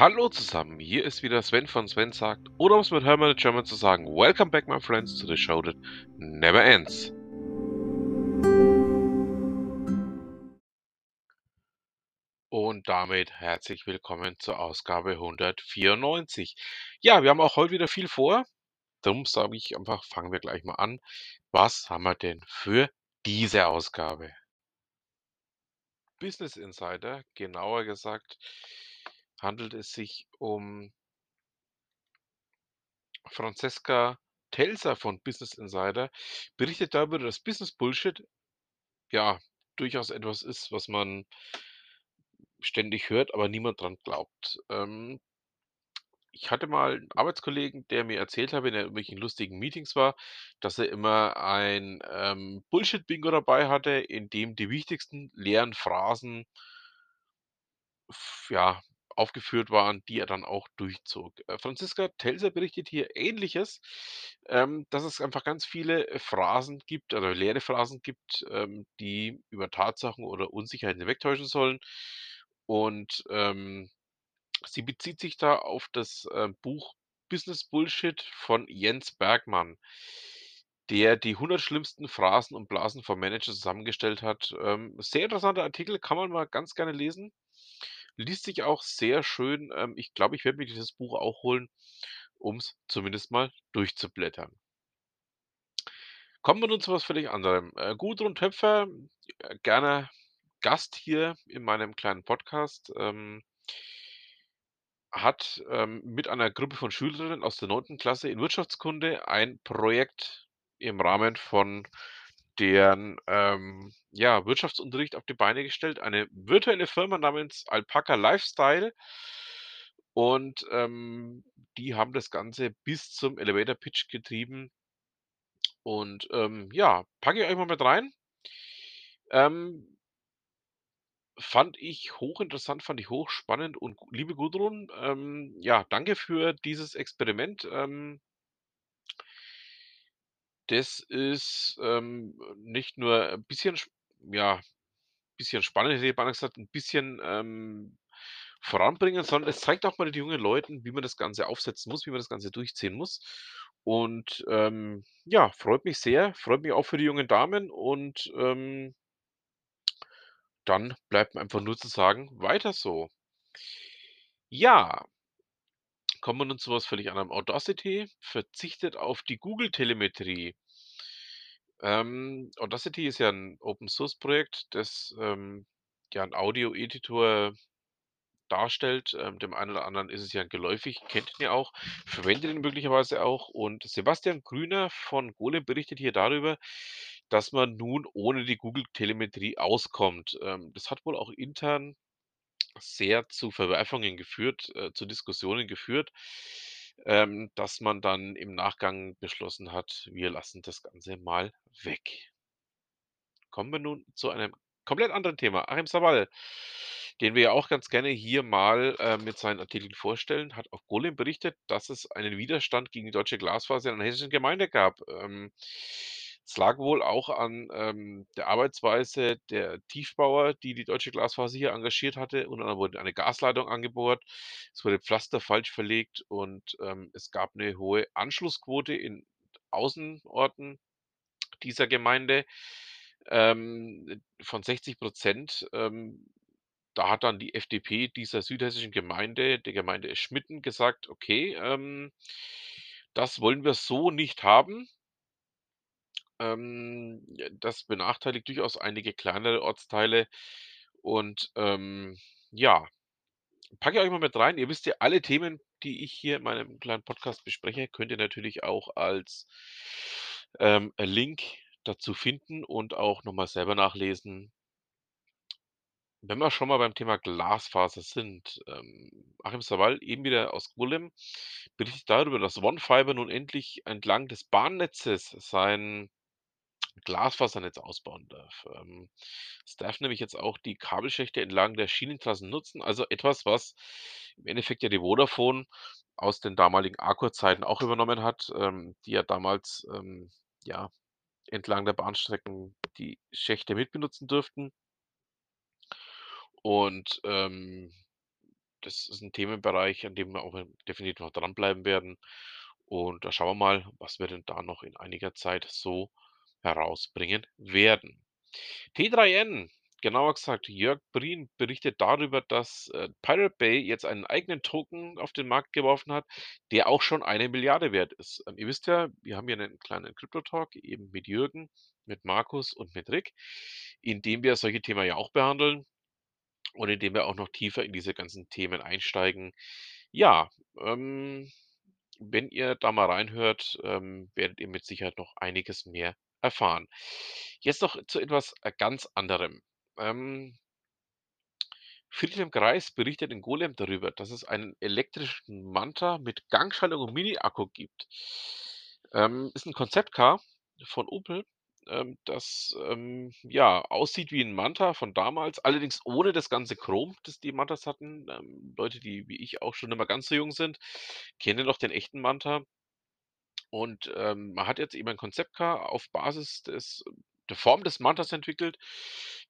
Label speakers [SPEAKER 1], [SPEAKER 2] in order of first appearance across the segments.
[SPEAKER 1] Hallo zusammen, hier ist wieder Sven von Sven sagt, oder um es mit Hermann German zu sagen, Welcome back my friends to the show that never ends. Und damit herzlich willkommen zur Ausgabe 194. Ja, wir haben auch heute wieder viel vor, darum sage ich einfach, fangen wir gleich mal an. Was haben wir denn für diese Ausgabe? Business Insider, genauer gesagt, handelt es sich um Francesca Telser von Business Insider, berichtet darüber, dass Business Bullshit ja durchaus etwas ist, was man ständig hört, aber niemand dran glaubt. Ähm, ich hatte mal einen Arbeitskollegen, der mir erzählt hat, wenn er in irgendwelchen lustigen Meetings war, dass er immer ein ähm, Bullshit-Bingo dabei hatte, in dem die wichtigsten leeren Phrasen ja, aufgeführt waren, die er dann auch durchzog. Äh, Franziska Telser berichtet hier Ähnliches, ähm, dass es einfach ganz viele äh, Phrasen gibt, oder leere Phrasen gibt, ähm, die über Tatsachen oder Unsicherheiten hinwegtäuschen sollen. Und ähm, sie bezieht sich da auf das äh, Buch Business Bullshit von Jens Bergmann, der die 100 schlimmsten Phrasen und Blasen von Managern zusammengestellt hat. Ähm, sehr interessanter Artikel, kann man mal ganz gerne lesen. Liest sich auch sehr schön. Ähm, ich glaube, ich werde mir dieses Buch auch holen, um es zumindest mal durchzublättern. Kommen wir nun zu was völlig anderem. Äh, Gudrun Töpfer, äh, gerne Gast hier in meinem kleinen Podcast, ähm, hat ähm, mit einer Gruppe von Schülerinnen aus der 9. Klasse in Wirtschaftskunde ein Projekt im Rahmen von deren ähm, ja, Wirtschaftsunterricht auf die Beine gestellt. Eine virtuelle Firma namens Alpaca Lifestyle. Und ähm, die haben das Ganze bis zum Elevator Pitch getrieben. Und ähm, ja, packe ich euch mal mit rein. Ähm, fand ich hochinteressant, fand ich hochspannend und liebe Gudrun, ähm, ja, danke für dieses Experiment. Ähm, das ist ähm, nicht nur ein bisschen, sp- ja, bisschen spannend, hätte ich beinahe gesagt, ein bisschen ähm, voranbringen, sondern es zeigt auch mal den jungen Leuten, wie man das Ganze aufsetzen muss, wie man das Ganze durchziehen muss. Und ähm, ja, freut mich sehr, freut mich auch für die jungen Damen und ähm, dann bleibt mir einfach nur zu sagen, weiter so. Ja, kommen wir nun zu was völlig anderem. Audacity verzichtet auf die Google-Telemetrie. Ähm, Audacity ist ja ein Open-Source-Projekt, das ähm, ja ein Audio-Editor darstellt. Ähm, dem einen oder anderen ist es ja geläufig, kennt ihn ja auch, verwendet ihn möglicherweise auch. Und Sebastian Grüner von Golem berichtet hier darüber, dass man nun ohne die Google-Telemetrie auskommt. Ähm, das hat wohl auch intern sehr zu Verwerfungen geführt, äh, zu Diskussionen geführt, ähm, dass man dann im Nachgang beschlossen hat, wir lassen das Ganze mal weg. Kommen wir nun zu einem komplett anderen Thema. Achim Sabal, den wir ja auch ganz gerne hier mal äh, mit seinen Artikeln vorstellen, hat auf Golem berichtet, dass es einen Widerstand gegen die deutsche Glasfaser in einer hessischen Gemeinde gab. Ähm, es lag wohl auch an ähm, der Arbeitsweise der Tiefbauer, die die deutsche Glasfaser hier engagiert hatte. Und dann wurde eine Gasleitung angebohrt, es wurde Pflaster falsch verlegt und ähm, es gab eine hohe Anschlussquote in Außenorten dieser Gemeinde ähm, von 60% Ähm, da hat dann die FDP dieser südhessischen Gemeinde, der Gemeinde Schmitten, gesagt: „Okay, ähm, das wollen wir so nicht haben.“ Ähm, das benachteiligt durchaus einige kleinere Ortsteile und, ähm, ja, packe ich euch mal mit rein. Ihr wisst ja, alle Themen, die ich hier in meinem kleinen Podcast bespreche, könnt ihr natürlich auch als, ähm, Link dazu finden und auch noch mal selber nachlesen. Wenn wir schon mal beim Thema Glasfaser sind, ähm, Achim Sawal, eben wieder aus Gullim, berichtet darüber, dass OneFiber nun endlich entlang des Bahnnetzes sein Glasfasernetz ausbauen darf. Ähm, es darf nämlich jetzt auch die Kabelschächte entlang der Schienentrassen nutzen, also etwas, was im Endeffekt ja die Vodafone aus den damaligen Arcor-Zeiten auch übernommen hat, ähm, die ja damals, ähm, ja, entlang der Bahnstrecken die Schächte mitbenutzen durften. Und, ähm das ist 'n Themenbereich, an dem wir auch, definitiv noch dranbleiben werden. Und da schauen wir mal, was wir denn da noch in einiger Zeit so herausbringen werden. T3N, genauer gesagt Jörg Brien berichtet darüber, dass, äh, Pirate Bay jetzt einen eigenen Token auf den Markt geworfen hat, der auch schon 1.000.000.000 wert ist. Ihr wisst ja, wir haben hier 'nen kleinen Krypto-Talk eben mit Jürgen, mit Markus und mit Rick, in dem wir solche Themen ja auch behandeln und in dem wir auch noch tiefer in diese ganzen Themen einsteigen. Ja, ähm, wenn ihr da mal reinhört, ähm, werdet ihr mit Sicherheit noch einiges mehr erfahren. Jetzt noch zu etwas, äh, ganz anderem. Ähm Friedhelm Kreis berichtet in Golem darüber, dass es einen elektrischen Manta mit Gangschaltung und Mini-Akku gibt. Ähm, ist 'n Konzept-Car von Opel, ähm, das, ähm, ja, aussieht wie 'n Manta von damals, allerdings ohne das ganze Chrom, das die Mantas hatten. Ähm, Leute, die wie ich auch schon mehr ganz so jung sind, kennen noch den echten Manta. Und, ähm, man hat jetzt eben ein Konzept-Car auf Basis des der Form des Mantas entwickelt,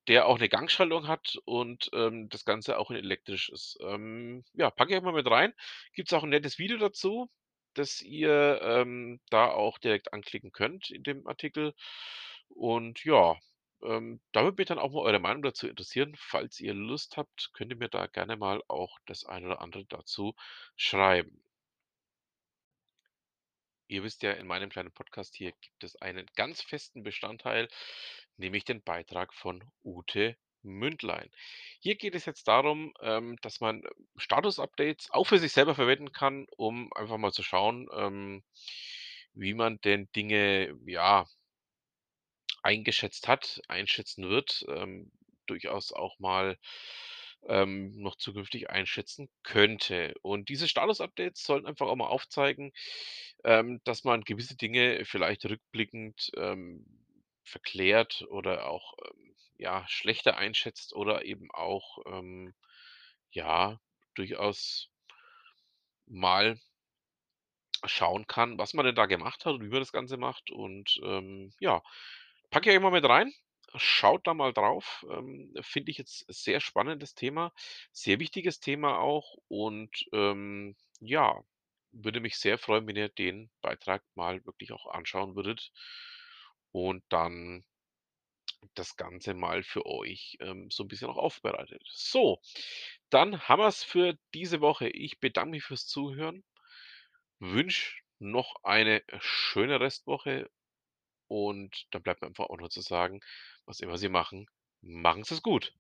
[SPEAKER 1] der auch 'ne Gangschaltung hat und, ähm, das Ganze auch in elektrisch ist. Ähm, ja, packe ich mal mit rein. Gibt's auch 'n nettes Video dazu, das ihr, ähm, da auch direkt anklicken könnt in dem Artikel. Und ja, ähm, da würde mich dann auch mal eure Meinung dazu interessieren. Falls ihr Lust habt, könnt ihr mir da gerne mal auch das eine oder andere dazu schreiben. Ihr wisst ja, in meinem kleinen Podcast hier gibt es einen ganz festen Bestandteil, nämlich den Beitrag von Ute Mündlein. Hier geht es jetzt darum, ähm, dass man Status-Updates auch für sich selber verwenden kann, um einfach mal zu schauen, ähm, wie man denn Dinge, ja eingeschätzt hat, einschätzen wird, ähm, durchaus auch mal, ähm, noch zukünftig einschätzen könnte. Und diese Status-Updates sollen einfach auch mal aufzeigen, ähm, dass man gewisse Dinge vielleicht rückblickend, ähm, verklärt oder auch, ähm, ja, schlechter einschätzt oder eben auch, ähm, ja, durchaus mal schauen kann, was man denn da gemacht hat und wie man das Ganze macht. Und, ähm, ja, packe ich euch mal mit rein. Schaut da mal drauf. Ähm, finde ich jetzt sehr spannendes Thema, sehr wichtiges Thema auch und, ähm, ja, würde mich sehr freuen, wenn ihr den Beitrag mal wirklich auch anschauen würdet und dann das Ganze mal für euch, ähm, so 'n bisschen auch aufbereitet. So, dann haben wir's für diese Woche. Ich bedanke mich fürs Zuhören, wünsche noch eine schöne Restwoche und dann bleibt mir einfach auch nur zu sagen: „Was immer Sie machen, machen Sie's gut.“